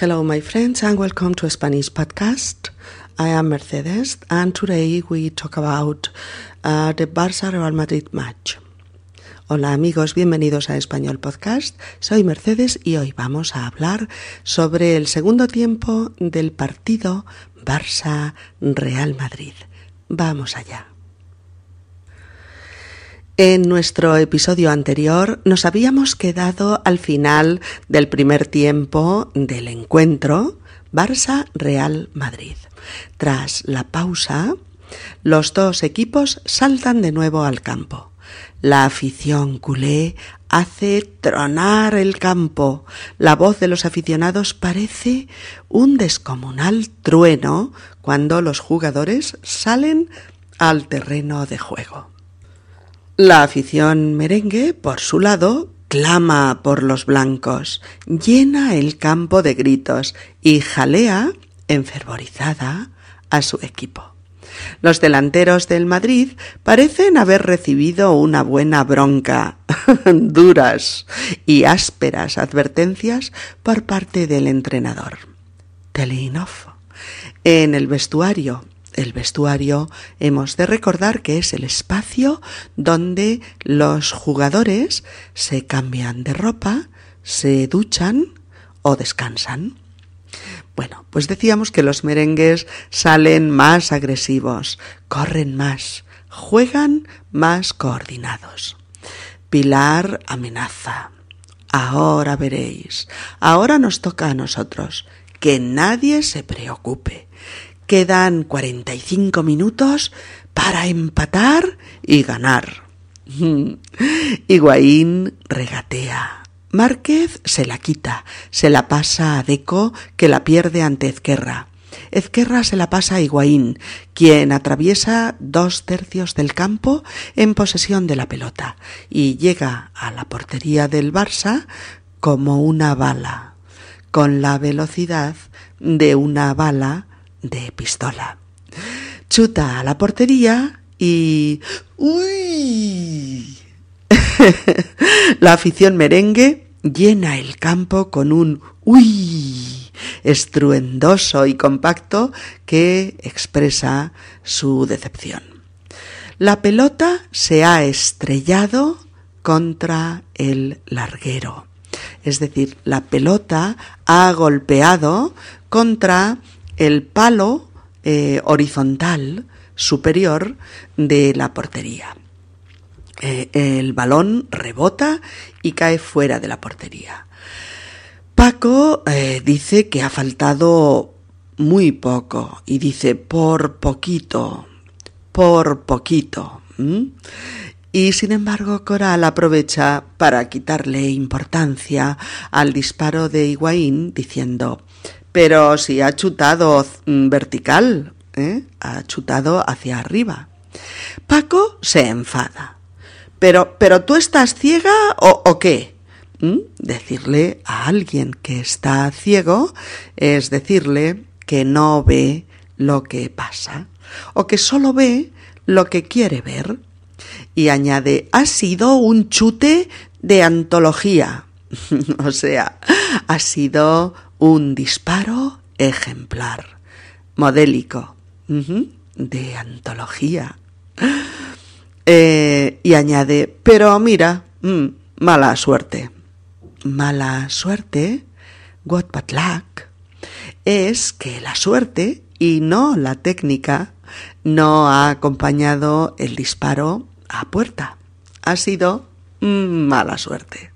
Hello, my friends, and welcome to Spanish podcast. I am Mercedes, and today we talk about uh, the Barça Real Madrid match. Hola amigos, bienvenidos a Español Podcast. Soy Mercedes y hoy vamos a hablar sobre el segundo tiempo del partido Barça Real Madrid. Vamos allá. En nuestro episodio anterior nos habíamos quedado al final del primer tiempo del encuentro Barça-Real Madrid. Tras la pausa, los dos equipos saltan de nuevo al campo. La afición culé hace tronar el campo. La voz de los aficionados parece un descomunal trueno cuando los jugadores salen al terreno de juego. La afición merengue, por su lado, clama por los blancos, llena el campo de gritos y jalea, enfervorizada, a su equipo. Los delanteros del Madrid parecen haber recibido una buena bronca, duras y ásperas advertencias por parte del entrenador. Telinov. En el vestuario el vestuario hemos de recordar que es el espacio donde los jugadores se cambian de ropa, se duchan o descansan. Bueno, pues decíamos que los merengues salen más agresivos, corren más, juegan más coordinados. Pilar amenaza. Ahora veréis, ahora nos toca a nosotros. Que nadie se preocupe, Quedan 45 minutos para empatar y ganar. Higuaín regatea. Márquez se la quita, se la pasa a Deco, que la pierde ante Ezquerra. Ezquerra se la pasa a Higuaín, quien atraviesa dos tercios del campo en posesión de la pelota y llega a la portería del Barça como una bala, con la velocidad de una bala de pistola. Chuta a la portería y... ¡Uy! la afición merengue llena el campo con un ¡Uy! estruendoso y compacto que expresa su decepción. La pelota se ha estrellado contra el larguero. Es decir, la pelota ha golpeado contra el palo eh, horizontal superior de la portería. Eh, el balón rebota y cae fuera de la portería. Paco eh, dice que ha faltado muy poco y dice por poquito, por poquito. Y sin embargo, Coral aprovecha para quitarle importancia al disparo de Higuaín diciendo pero si ha chutado mm, vertical, ¿eh? ha chutado hacia arriba. Paco se enfada. Pero, pero tú estás ciega o, qué? ¿Mm? Decirle a alguien que está ciego es decirle que no ve lo que pasa o que solo ve lo que quiere ver. Y añade, ha sido un chute de antología. o sea, ha sido un disparo ejemplar, modélico, de antología. Eh, y añade, pero mira, mm, mala suerte. Mala suerte, what but luck, es que la suerte y no la técnica no ha acompañado el disparo a puerta. Ha sido mm, mala suerte.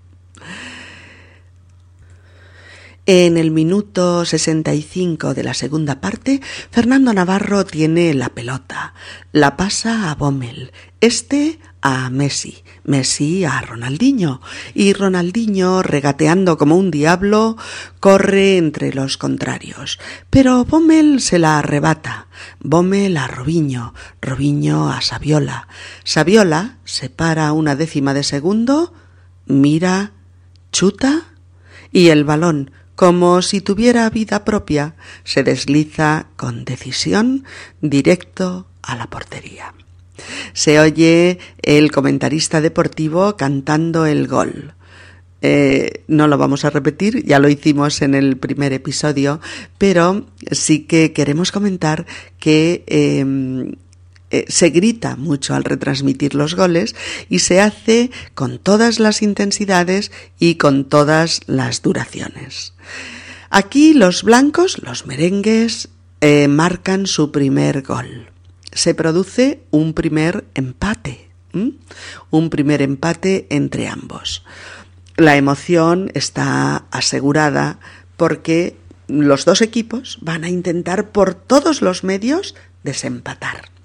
En el minuto 65 de la segunda parte, Fernando Navarro tiene la pelota, la pasa a Bommel, este a Messi, Messi a Ronaldinho, y Ronaldinho, regateando como un diablo, corre entre los contrarios. Pero Bommel se la arrebata, Bommel a Robinho, Robinho a Saviola. Saviola se para una décima de segundo, mira, chuta, y el balón como si tuviera vida propia, se desliza con decisión directo a la portería. Se oye el comentarista deportivo cantando el gol. eh, no lo vamos a repetir, ya lo hicimos en el primer episodio, pero sí que queremos comentar que em, eh, se grita mucho al retransmitir los goles y se hace con todas las intensidades y con todas las duraciones. Aquí los blancos, los merengues, eh, marcan su primer gol. Se produce un primer empate, un primer empate entre ambos. La emoción está asegurada porque los dos equipos van a intentar por todos los medios desempatar.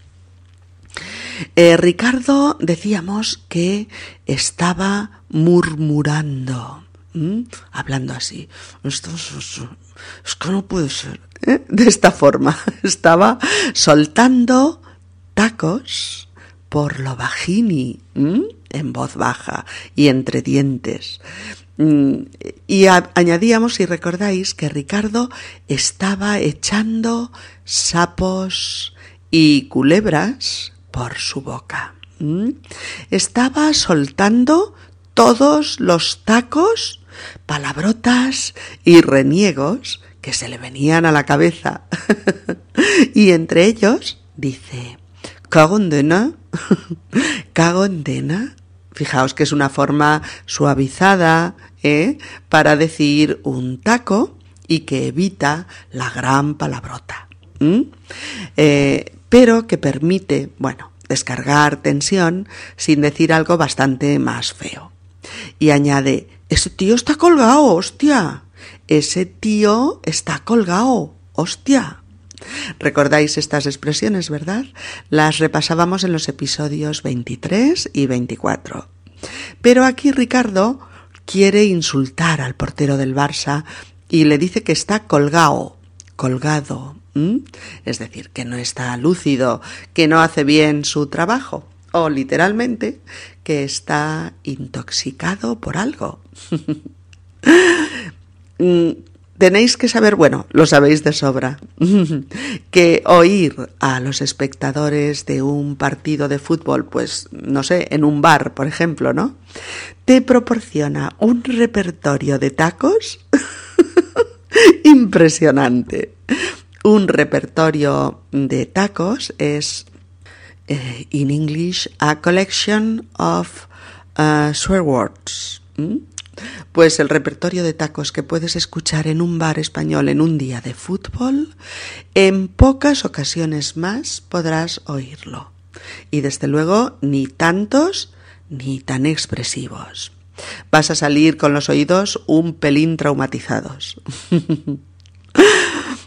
Eh, Ricardo decíamos que estaba murmurando, hablando así. Es, que no puede ser. ¿eh? De esta forma, estaba soltando tacos por lo bajini, en voz baja y entre dientes. Mm, y añadíamos, si recordáis, que Ricardo estaba echando sapos y culebras por su boca. Estaba soltando todos los tacos, palabrotas y reniegos que se le venían a la cabeza. y entre ellos dice, cagondena, cagondena. Fijaos que es una forma suavizada ¿eh? para decir un taco y que evita la gran palabrota pero que permite, bueno, descargar tensión sin decir algo bastante más feo. Y añade, ese tío está colgado, hostia. Ese tío está colgado, hostia. Recordáis estas expresiones, ¿verdad? Las repasábamos en los episodios 23 y 24. Pero aquí Ricardo quiere insultar al portero del Barça y le dice que está colgado, colgado, es decir, que no está lúcido, que no hace bien su trabajo, o literalmente que está intoxicado por algo. Mm, tenéis que saber, bueno, lo sabéis de sobra, que oír a los espectadores de un partido de fútbol, pues, no sé, en un bar, por ejemplo, ¿no? Te proporciona un repertorio de tacos impresionante. Un repertorio de tacos es, eh, in English, a collection of uh, swear words. Pues el repertorio de tacos que puedes escuchar en un bar español en un día de fútbol, en pocas ocasiones más podrás oírlo. Y desde luego ni tantos ni tan expresivos. Vas a salir con los oídos un pelín traumatizados.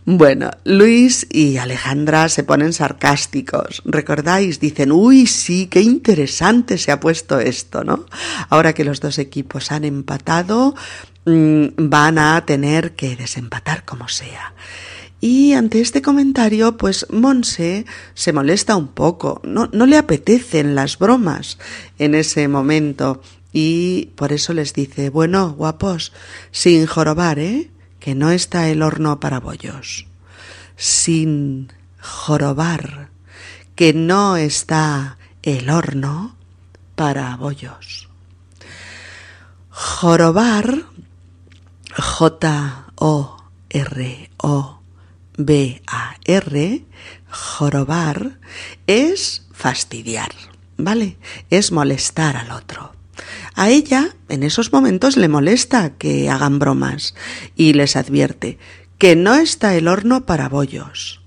Bueno, Luis y Alejandra se ponen sarcásticos. ¿Recordáis? Dicen, uy, sí, qué interesante se ha puesto esto, ¿no? Ahora que los dos equipos han empatado, mm, van a tener que desempatar como sea. Y ante este comentario, pues Monse se molesta un poco, no, no le apetecen las bromas en ese momento y por eso les dice, bueno, guapos, sin jorobar, ¿eh? Que no está el horno para bollos, sin jorobar, que no está el horno para bollos. Jorobar, J-O-R-O-B-A-R, jorobar es fastidiar, ¿vale? Es molestar al otro. A ella, en esos momentos, le molesta que hagan bromas y les advierte que no está el horno para bollos.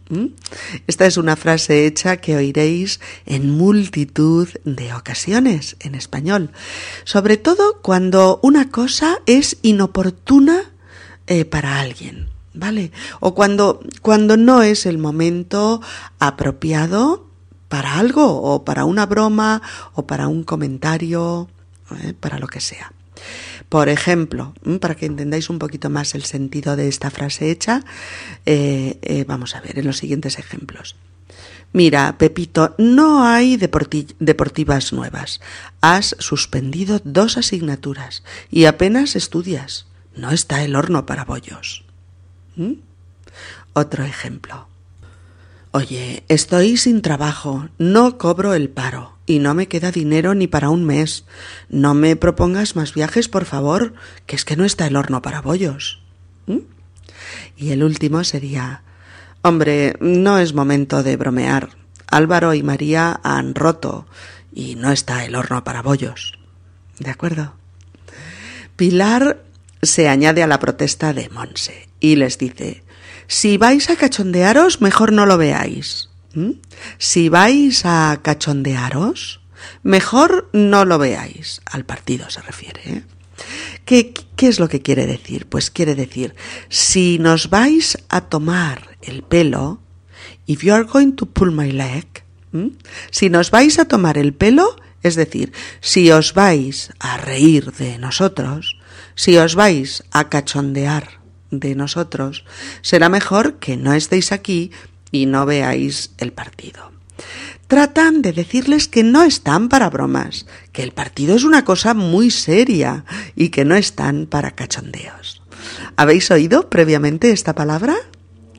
Esta es una frase hecha que oiréis en multitud de ocasiones en español, sobre todo cuando una cosa es inoportuna eh, para alguien, ¿vale? O cuando, cuando no es el momento apropiado para algo, o para una broma, o para un comentario ¿eh? para lo que sea. Por ejemplo, para que entendáis un poquito más el sentido de esta frase hecha, eh, eh, vamos a ver en los siguientes ejemplos. Mira, Pepito, no hay deportivas nuevas. Has suspendido dos asignaturas y apenas estudias. No está el horno para bollos. Otro ejemplo. Oye, estoy sin trabajo, no cobro el paro y no me queda dinero ni para un mes. No me propongas más viajes, por favor, que es que no está el horno para bollos. ¿Mm? Y el último sería Hombre, no es momento de bromear. Álvaro y María han roto y no está el horno para bollos. ¿De acuerdo? Pilar se añade a la protesta de Monse y les dice si vais a cachondearos, mejor no lo veáis. ¿Mm? Si vais a cachondearos, mejor no lo veáis. Al partido se refiere. ¿eh? ¿Qué, ¿Qué es lo que quiere decir? Pues quiere decir, si nos vais a tomar el pelo, if you are going to pull my leg, si nos vais a tomar el pelo, es decir, si os vais a reír de nosotros, si os vais a cachondear de nosotros, será mejor que no estéis aquí y no veáis el partido. Tratan de decirles que no están para bromas, que el partido es una cosa muy seria y que no están para cachondeos. ¿Habéis oído previamente esta palabra?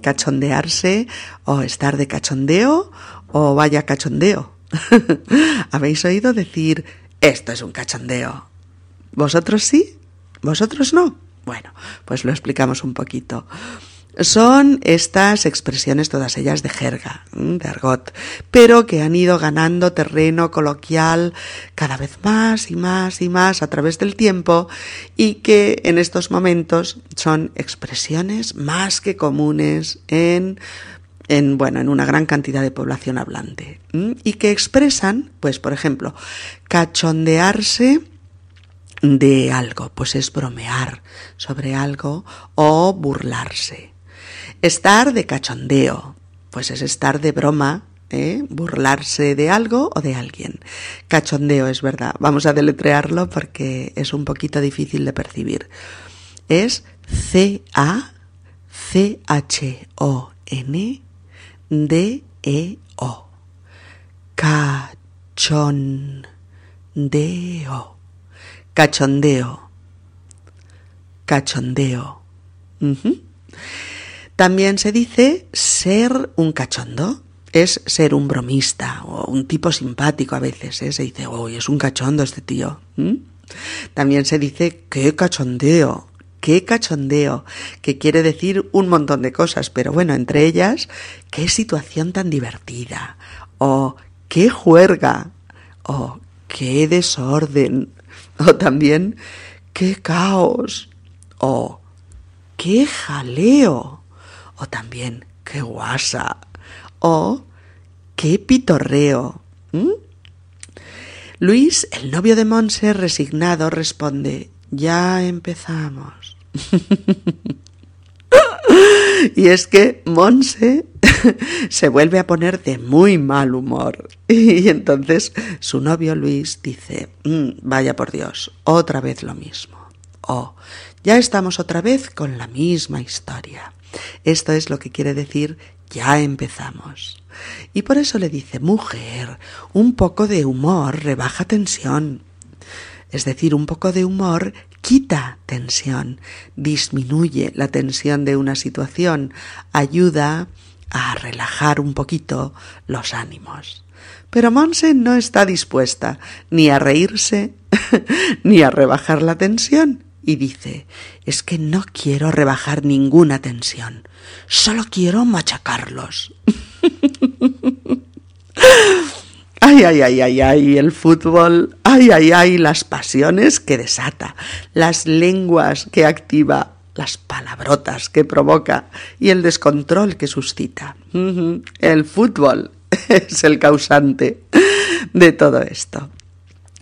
cachondearse o estar de cachondeo o vaya cachondeo. ¿Habéis oído decir esto es un cachondeo? ¿Vosotros sí? ¿Vosotros no? Bueno, pues lo explicamos un poquito. Son estas expresiones, todas ellas de jerga, de argot, pero que han ido ganando terreno coloquial cada vez más y más y más a través del tiempo y que en estos momentos son expresiones más que comunes en en, bueno, en una gran cantidad de población hablante y que expresan, pues, por ejemplo, cachondearse de algo, pues es bromear sobre algo o burlarse. Estar de cachondeo, pues es estar de broma, ¿eh? burlarse de algo o de alguien. Cachondeo es verdad. Vamos a deletrearlo porque es un poquito difícil de percibir. Es C-A-C-H-O-N-D-E-O. Cachondeo. Cachondeo. Cachondeo. También se dice ser un cachondo, es ser un bromista o un tipo simpático a veces. ¿eh? Se dice, uy, es un cachondo este tío. También se dice, qué cachondeo, qué cachondeo, que quiere decir un montón de cosas, pero bueno, entre ellas, qué situación tan divertida, o qué juerga, o qué desorden, o también qué caos, o qué jaleo o también qué guasa o qué pitorreo. Luis, el novio de Monse, resignado, responde Ya empezamos. y es que Monse se vuelve a poner de muy mal humor. Y entonces su novio Luis dice, mm, vaya por Dios, otra vez lo mismo. O, ya estamos otra vez con la misma historia. Esto es lo que quiere decir ya empezamos. Y por eso le dice, mujer, un poco de humor rebaja tensión. Es decir, un poco de humor quita tensión, disminuye la tensión de una situación, ayuda a relajar un poquito los ánimos. Pero Monse no está dispuesta ni a reírse ni a rebajar la tensión y dice, es que no quiero rebajar ninguna tensión, solo quiero machacarlos. Ay, ay, ay, ay, ay, el fútbol, ay, ay, ay, las pasiones que desata, las lenguas que activa, las palabrotas que provoca y el descontrol que suscita. El fútbol es el causante de todo esto.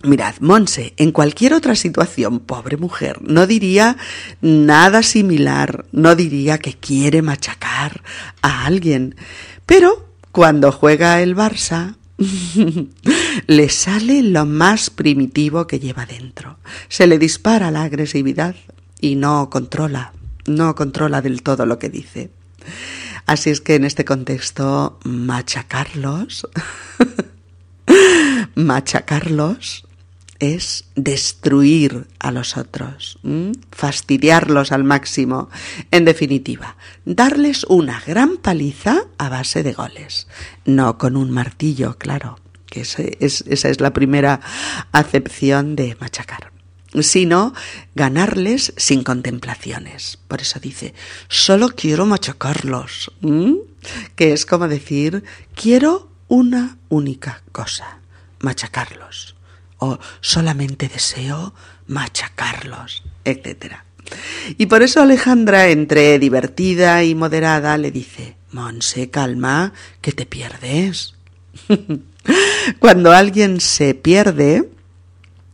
Mirad, Monse, en cualquier otra situación, pobre mujer, no diría nada similar, no diría que quiere machacar a alguien. Pero cuando juega el Barça, le sale lo más primitivo que lleva dentro. Se le dispara la agresividad y no controla, no controla del todo lo que dice. Así es que en este contexto, machacarlos, machacarlos es destruir a los otros, fastidiarlos al máximo. En definitiva, darles una gran paliza a base de goles. No con un martillo, claro, que esa es la primera acepción de machacar sino ganarles sin contemplaciones. Por eso dice, solo quiero machacarlos, que es como decir, quiero una única cosa, machacarlos, o solamente deseo machacarlos, etc. Y por eso Alejandra, entre divertida y moderada, le dice, Monse, calma, que te pierdes. Cuando alguien se pierde,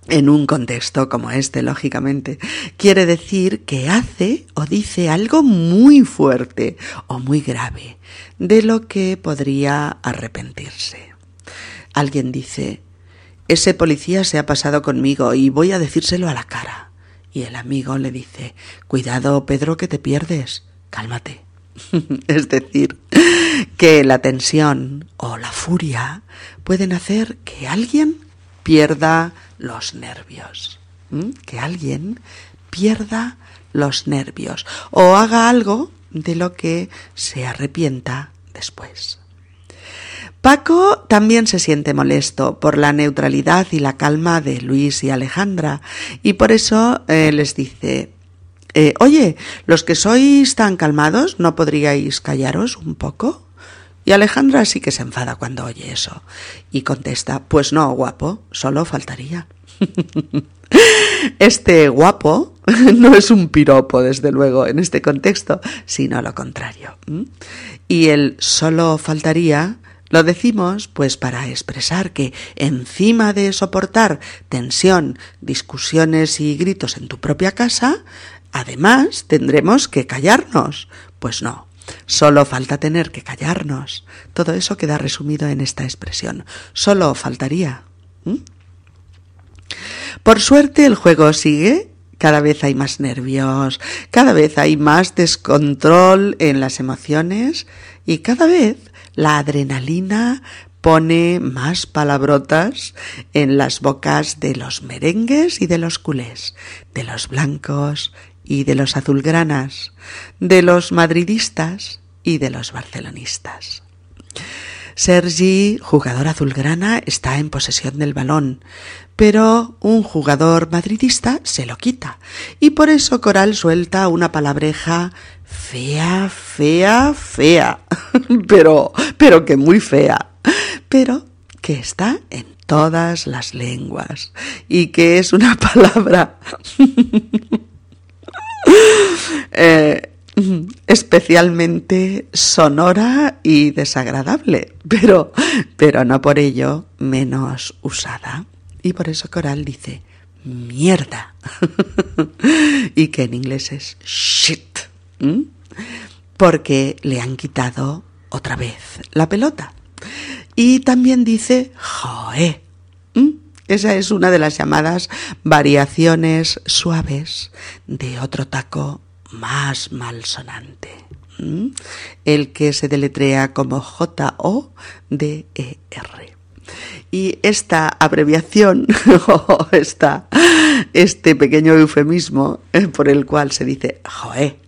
en un contexto como este, lógicamente, quiere decir que hace o dice algo muy fuerte o muy grave, de lo que podría arrepentirse. Alguien dice, ese policía se ha pasado conmigo y voy a decírselo a la cara. Y el amigo le dice, cuidado, Pedro, que te pierdes, cálmate. es decir, que la tensión o la furia pueden hacer que alguien pierda los nervios. Que alguien pierda los nervios o haga algo de lo que se arrepienta después. Paco también se siente molesto por la neutralidad y la calma de Luis y Alejandra y por eso eh, les dice, eh, oye, los que sois tan calmados, ¿no podríais callaros un poco? Y Alejandra sí que se enfada cuando oye eso y contesta, pues no, guapo, solo faltaría. Este guapo no es un piropo, desde luego, en este contexto, sino lo contrario. Y el solo faltaría lo decimos pues para expresar que encima de soportar tensión, discusiones y gritos en tu propia casa, además tendremos que callarnos. Pues no, Solo falta tener que callarnos. Todo eso queda resumido en esta expresión. Solo faltaría. Por suerte el juego sigue. Cada vez hay más nervios, cada vez hay más descontrol en las emociones y cada vez la adrenalina pone más palabrotas en las bocas de los merengues y de los culés, de los blancos y de los azulgranas, de los madridistas y de los barcelonistas. Sergi, jugador azulgrana, está en posesión del balón, pero un jugador madridista se lo quita, y por eso Coral suelta una palabreja fea, fea, fea, pero, pero que muy fea, pero que está en todas las lenguas, y que es una palabra Eh, especialmente sonora y desagradable, pero, pero no por ello menos usada. Y por eso Coral dice mierda. y que en inglés es shit. Porque le han quitado otra vez la pelota. Y también dice joe. Esa es una de las llamadas variaciones suaves de otro taco más malsonante. El que se deletrea como J-O-D-E-R. Y esta abreviación, este pequeño eufemismo eh, por el cual se dice joe,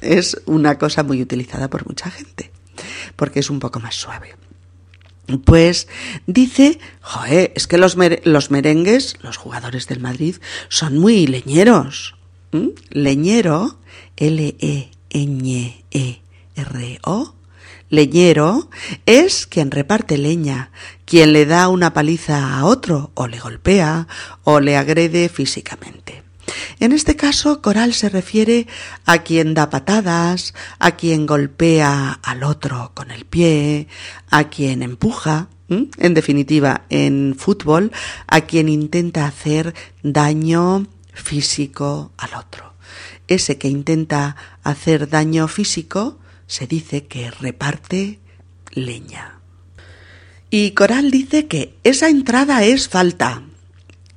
es una cosa muy utilizada por mucha gente, porque es un poco más suave. Pues dice, joe, es que los, los, merengues, los jugadores del Madrid, son muy leñeros. Leñero, L-E-Ñ-E-R-O, leñero es quien reparte leña, quien le da una paliza a otro, o le golpea, o le agrede físicamente. En este caso, coral se refiere a quien da patadas, a quien golpea al otro con el pie, a quien empuja, en definitiva, en fútbol, a quien intenta hacer daño físico al otro. Ese que intenta hacer daño físico se dice que reparte leña. Y Coral dice que esa entrada es falta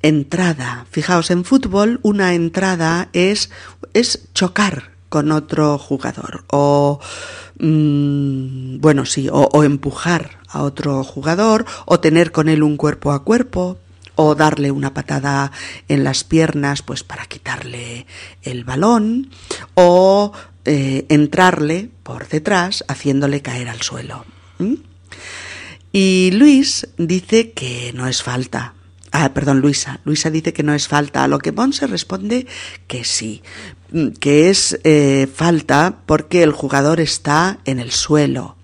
entrada. Fijaos, en fútbol una entrada es, es chocar con otro jugador o mm, bueno sí o, empujar a otro jugador o tener con él un cuerpo a cuerpo o darle una patada en las piernas pues para quitarle el balón o eh, entrarle por detrás haciéndole caer al suelo Y Luis dice que no es falta. Ah, perdón, Luisa. Luisa dice que no es falta, a lo que Monse responde que sí, que es eh, falta porque el jugador está en el suelo.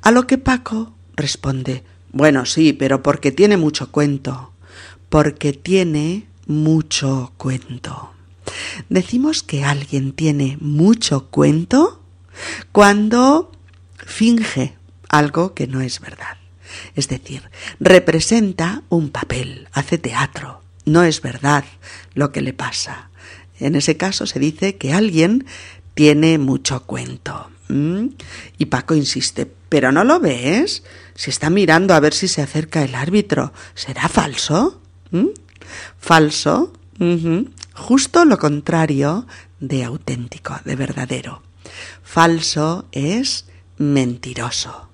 A lo que Paco responde, bueno, sí, pero porque tiene mucho cuento, porque tiene mucho cuento. Decimos que alguien tiene mucho cuento cuando finge algo que no es verdad. Es decir, representa un papel, hace teatro. No es verdad lo que le pasa. En ese caso se dice que alguien tiene mucho cuento. Y Paco insiste, ¿pero no lo ves? Si está mirando a ver si se acerca el árbitro, ¿será falso? Falso. Justo lo contrario de auténtico, de verdadero. Falso es mentiroso.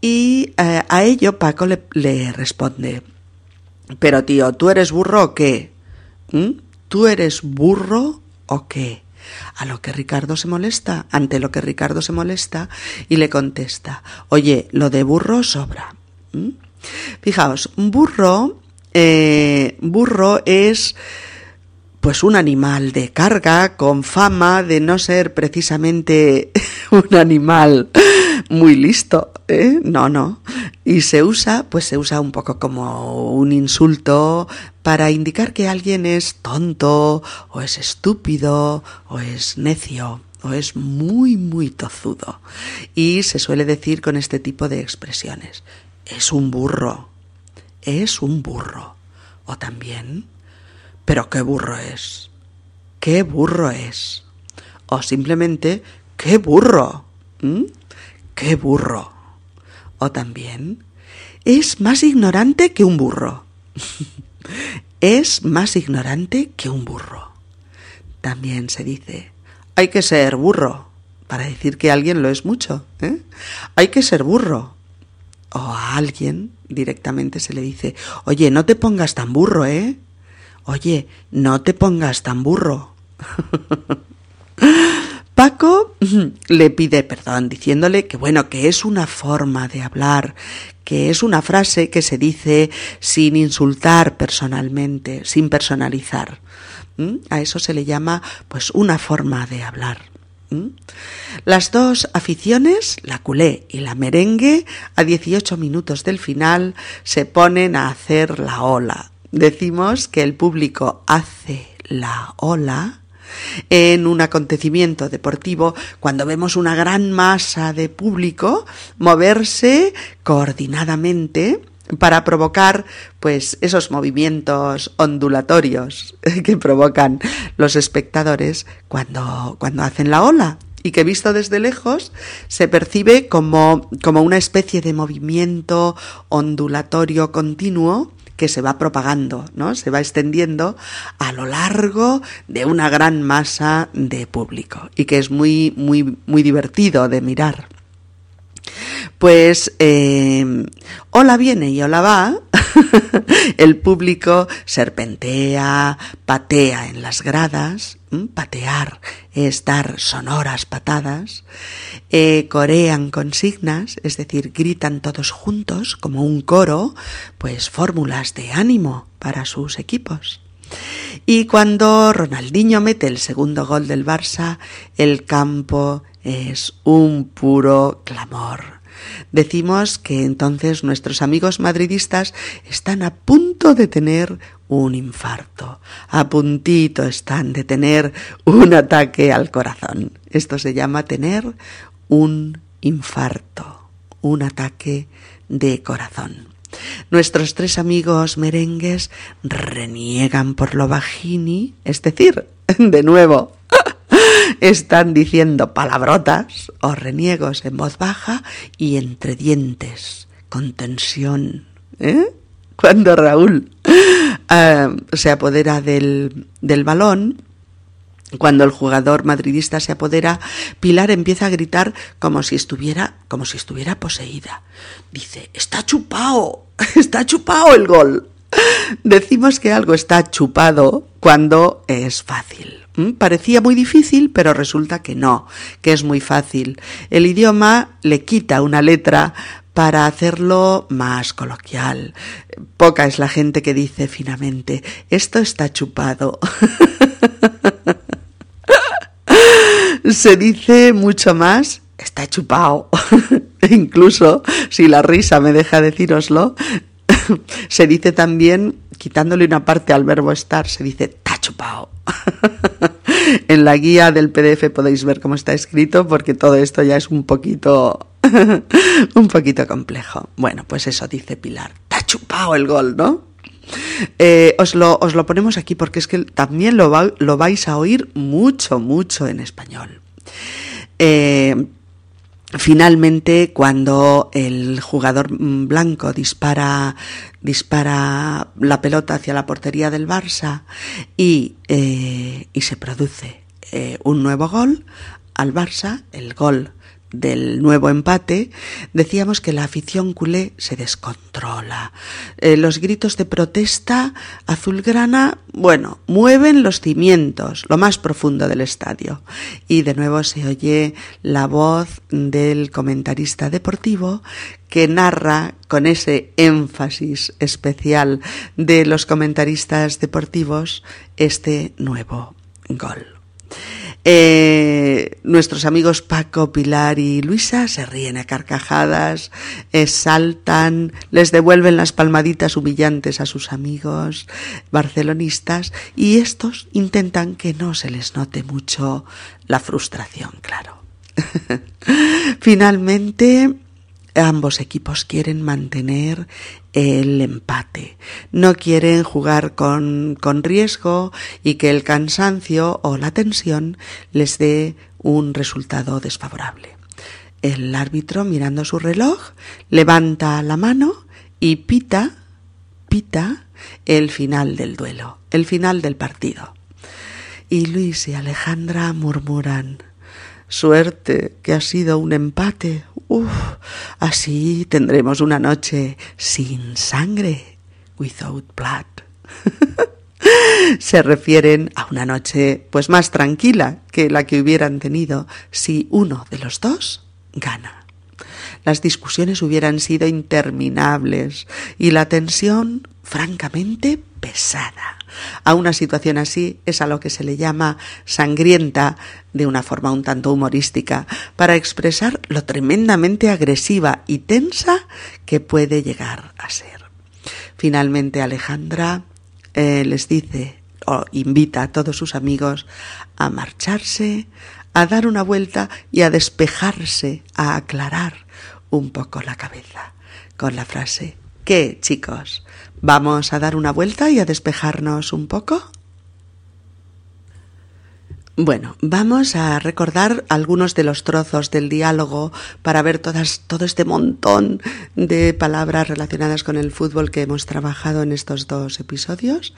Y eh, a ello Paco le, responde, pero tío, ¿tú eres burro o qué? ¿Mm? ¿Tú eres burro o qué? A lo que Ricardo se molesta, ante lo que Ricardo se molesta y le contesta, oye, lo de burro sobra. ¿Mm? Fijaos, burro, eh, burro es pues un animal de carga con fama de no ser precisamente un animal muy listo, ¿eh? No, no. Y se usa, pues se usa un poco como un insulto para indicar que alguien es tonto, o es estúpido, o es necio, o es muy, muy tozudo. Y se suele decir con este tipo de expresiones, es un burro, es un burro. O también, pero qué burro es, qué burro es. O simplemente, qué burro. ¡Qué burro! O también, es más ignorante que un burro. es más ignorante que un burro. También se dice, hay que ser burro para decir que alguien lo es mucho. ¿eh? Hay que ser burro. O a alguien directamente se le dice, oye, no te pongas tan burro, ¿eh? Oye, no te pongas tan burro. Paco le pide perdón diciéndole que bueno, que es una forma de hablar, que es una frase que se dice sin insultar personalmente, sin personalizar. A eso se le llama pues una forma de hablar. Las dos aficiones, la culé y la merengue, a 18 minutos del final se ponen a hacer la ola. Decimos que el público hace la ola en un acontecimiento deportivo cuando vemos una gran masa de público moverse coordinadamente para provocar pues esos movimientos ondulatorios que provocan los espectadores cuando, cuando hacen la ola y que visto desde lejos se percibe como, como una especie de movimiento ondulatorio continuo que se va propagando, ¿no? Se va extendiendo a lo largo de una gran masa de público y que es muy, muy, muy divertido de mirar. Pues eh, hola viene y hola va, el público serpentea, patea en las gradas, patear es dar sonoras patadas, eh, corean consignas, es decir, gritan todos juntos como un coro, pues fórmulas de ánimo para sus equipos. Y cuando Ronaldinho mete el segundo gol del Barça, el campo es un puro clamor decimos que entonces nuestros amigos madridistas están a punto de tener un infarto, a puntito están de tener un ataque al corazón. Esto se llama tener un infarto, un ataque de corazón. Nuestros tres amigos merengues reniegan por lo bajini, es decir, de nuevo, están diciendo palabrotas o reniegos en voz baja y entre dientes, con tensión. ¿eh? Cuando Raúl eh, se apodera del, del balón, cuando el jugador madridista se apodera, Pilar empieza a gritar como si estuviera, como si estuviera poseída. Dice, está chupado, está chupado el gol. Decimos que algo está chupado cuando es fácil. ¿Mm? Parecía muy difícil, pero resulta que no, que es muy fácil. El idioma le quita una letra para hacerlo más coloquial. Poca es la gente que dice finamente, esto está chupado. Se dice mucho más, está chupado. Incluso, si la risa me deja decíroslo, se dice también, quitándole una parte al verbo estar, se dice está chupado. en la guía del PDF podéis ver cómo está escrito porque todo esto ya es un poquito un poquito complejo. Bueno, pues eso dice Pilar. Chupado el gol, ¿no? Eh, os, lo, os, lo, ponemos aquí porque es que también lo, lo vais a oír mucho, mucho en español. Eh, finalmente, cuando el jugador blanco dispara, dispara la pelota hacia la portería del Barça y, eh, y se produce un nuevo gol, al Barça, el gol del nuevo empate, decíamos que la afición culé se descontrola. Eh, los gritos de protesta azulgrana, bueno, mueven los cimientos, lo más profundo del estadio. Y de nuevo se oye la voz del comentarista deportivo que narra con ese énfasis especial de los comentaristas deportivos este nuevo gol. Eh, nuestros amigos Paco, Pilar y Luisa se ríen a carcajadas, eh, saltan, les devuelven las palmaditas humillantes a sus amigos barcelonistas y estos intentan que no se les note mucho la frustración, claro. Finalmente, ambos equipos quieren mantener el empate. No quieren jugar con, con, riesgo y que el cansancio o la tensión les dé un resultado desfavorable. El árbitro, mirando su reloj, levanta la mano y pita, pita el final del duelo, el final del partido. Y Luis y Alejandra murmuran Suerte que ha sido un empate. Uf, así tendremos una noche sin sangre, without blood. Se refieren a una noche pues más tranquila que la que hubieran tenido si uno de los dos gana. Las discusiones hubieran sido interminables y la tensión francamente pesada. A una situación así es a lo que se le llama sangrienta de una forma un tanto humorística, para expresar lo tremendamente agresiva y tensa que puede llegar a ser. Finalmente Alejandra eh, les dice o invita a todos sus amigos a marcharse, a dar una vuelta y a despejarse, a aclarar un poco la cabeza, con la frase ¿Qué, chicos? ¿Vamos a dar una vuelta y a despejarnos un poco? Bueno, vamos a recordar algunos de los trozos del diálogo para ver todas, todo este montón de palabras relacionadas con el fútbol que hemos trabajado en estos dos episodios.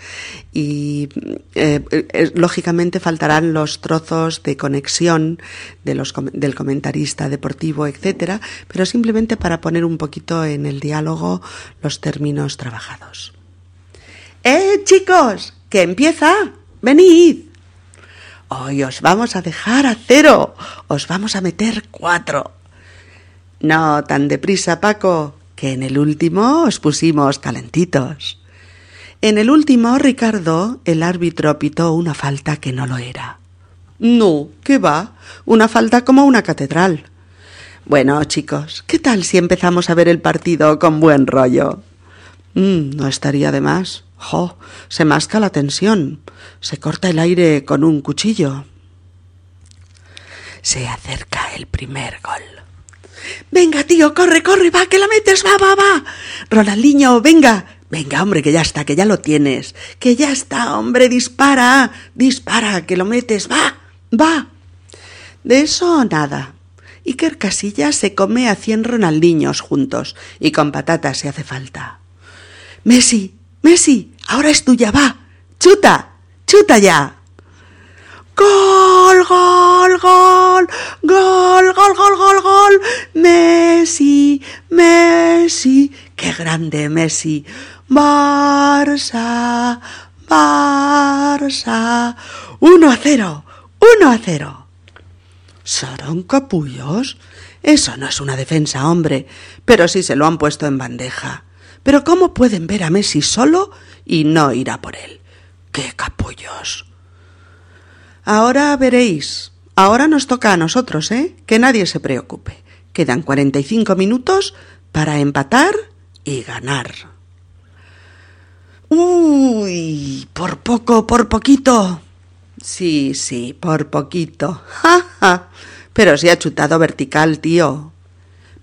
Y eh, lógicamente faltarán los trozos de conexión del comentarista deportivo, etcétera, pero simplemente para poner un poquito en el diálogo los términos trabajados. ¡Eh, chicos! ¡Que empieza! ¡Venid! Hoy os vamos a dejar a cero. Os vamos a meter cuatro. No tan deprisa, Paco, que en el último os pusimos calentitos. En el último, Ricardo, el árbitro pitó una falta que no lo era. No, ¿qué va? Una falta como una catedral. Bueno, chicos, ¿qué tal si empezamos a ver el partido con buen rollo? Mm, no estaría de más. ¡Jo! Se masca la tensión. Se corta el aire con un cuchillo. Se acerca el primer gol. Venga, tío, corre, corre, va, que la metes, va, va, va. Ronaldinho, venga. Venga, hombre, que ya está, que ya lo tienes. Que ya está, hombre, dispara, dispara, que lo metes, va, va. De eso nada. Iker Casillas se come a cien Ronaldinhos juntos y con patatas si hace falta. Messi, Messi, ahora es tuya, va. Chuta, chuta ya. Gol, gol, gol, gol, gol, gol, gol, gol. Messi, Messi, qué grande Messi. Barça, Barça. Uno a cero, uno a cero. ¿Serán capullos? Eso no es una defensa, hombre, pero sí se lo han puesto en bandeja. Pero ¿cómo pueden ver a Messi solo y no ir a por él? ¡Qué capullos! Ahora veréis. Ahora nos toca a nosotros, ¿eh? Que nadie se preocupe. Quedan cuarenta y cinco minutos para empatar y ganar. Uy, por poco, por poquito. Sí, sí, por poquito. Ja, ja. Pero se ha chutado vertical, tío.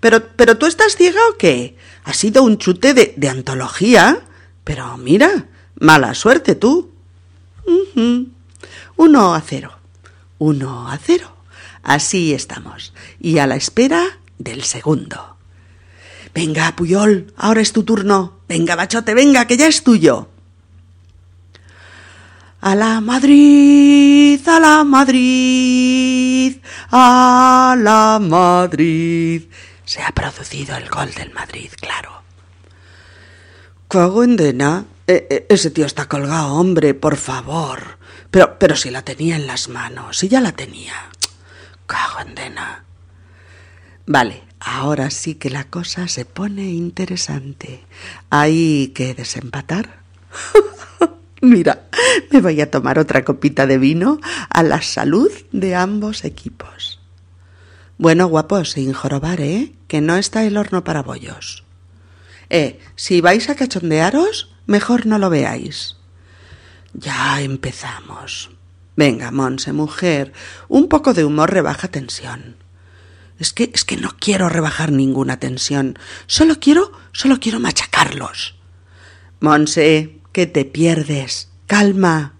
Pero, pero tú estás ciega o qué? Ha sido un chute de, de antología. Pero mira, mala suerte tú. Uno a cero. Uno a cero. Así estamos. Y a la espera del segundo. Venga, Puyol, ahora es tu turno. Venga, bachote, venga, que ya es tuyo. A la Madrid, a la Madrid, a la Madrid. Se ha producido el gol del Madrid, claro. Cago en Dena. E, e, ese tío está colgado, hombre, por favor. Pero, pero si la tenía en las manos, si ya la tenía. Cago en Dena. Vale, ahora sí que la cosa se pone interesante. ¿Hay que desempatar? Mira, me voy a tomar otra copita de vino a la salud de ambos equipos. Bueno, guapos, sin jorobar, ¿eh? Que no está el horno para bollos. Eh, si vais a cachondearos, mejor no lo veáis. Ya empezamos. Venga, Monse, mujer, un poco de humor rebaja tensión. Es que, es que no quiero rebajar ninguna tensión. Solo quiero, solo quiero machacarlos. Monse, que te pierdes. Calma.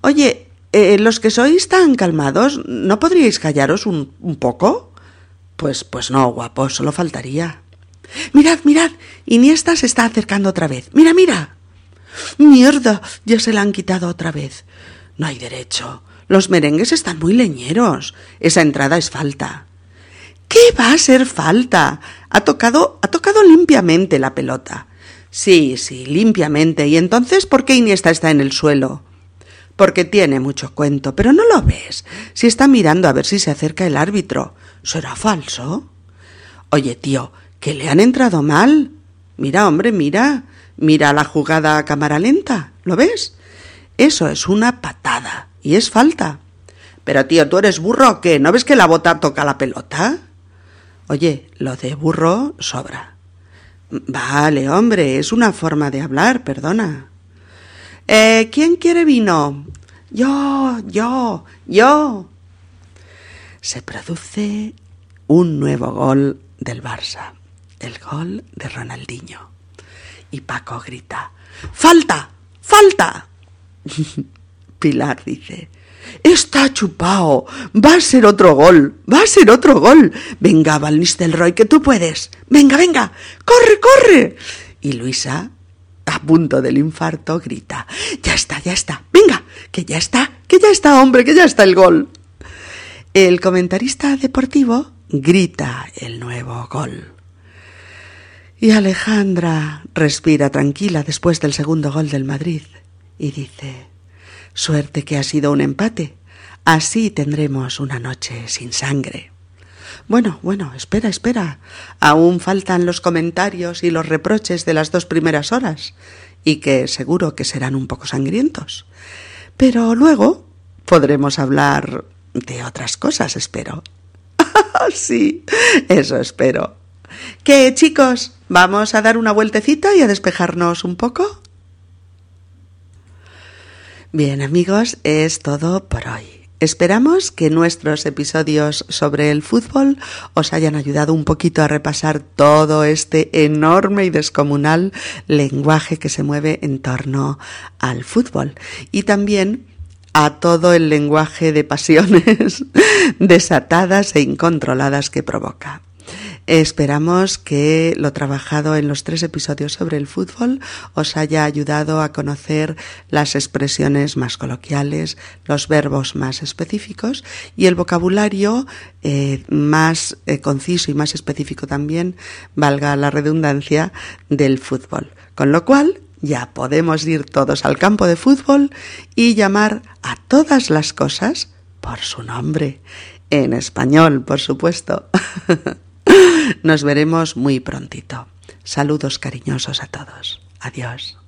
Oye, eh, los que sois tan calmados, ¿no podríais callaros un, un poco? Pues, pues no, guapo, solo faltaría. Mirad, mirad, Iniesta se está acercando otra vez. Mira, mira. Mierda, ya se la han quitado otra vez. No hay derecho. Los merengues están muy leñeros. Esa entrada es falta. ¿Qué va a ser falta? Ha tocado, ha tocado limpiamente la pelota. Sí, sí, limpiamente. ¿Y entonces por qué Iniesta está en el suelo? Porque tiene mucho cuento, pero no lo ves. Si está mirando a ver si se acerca el árbitro. ¿Será falso? Oye, tío, que le han entrado mal. Mira, hombre, mira. Mira la jugada a cámara lenta. ¿Lo ves? Eso es una patada. Y es falta. Pero, tío, ¿tú eres burro o qué? ¿No ves que la bota toca la pelota? Oye, lo de burro sobra. Vale, hombre, es una forma de hablar, perdona. Eh, ¿Quién quiere vino? Yo, yo, yo. Se produce un nuevo gol del Barça, el gol de Ronaldinho. Y Paco grita, ¡Falta! ¡Falta! Pilar dice, Está chupao. Va a ser otro gol. Va a ser otro gol. Venga, Nistelrooy, que tú puedes. Venga, venga. Corre, corre. Y Luisa, a punto del infarto, grita. Ya está, ya está. Venga, que ya está, que ya está, hombre, que ya está el gol. El comentarista deportivo grita el nuevo gol. Y Alejandra respira tranquila después del segundo gol del Madrid y dice Suerte que ha sido un empate. Así tendremos una noche sin sangre. Bueno, bueno, espera, espera. Aún faltan los comentarios y los reproches de las dos primeras horas, y que seguro que serán un poco sangrientos. Pero luego podremos hablar de otras cosas, espero. sí, eso espero. ¿Qué, chicos? ¿Vamos a dar una vueltecita y a despejarnos un poco? Bien amigos, es todo por hoy. Esperamos que nuestros episodios sobre el fútbol os hayan ayudado un poquito a repasar todo este enorme y descomunal lenguaje que se mueve en torno al fútbol y también a todo el lenguaje de pasiones desatadas e incontroladas que provoca. Esperamos que lo trabajado en los tres episodios sobre el fútbol os haya ayudado a conocer las expresiones más coloquiales, los verbos más específicos y el vocabulario eh, más eh, conciso y más específico también, valga la redundancia, del fútbol. Con lo cual, ya podemos ir todos al campo de fútbol y llamar a todas las cosas por su nombre en español, por supuesto. Nos veremos muy prontito. Saludos cariñosos a todos. Adiós.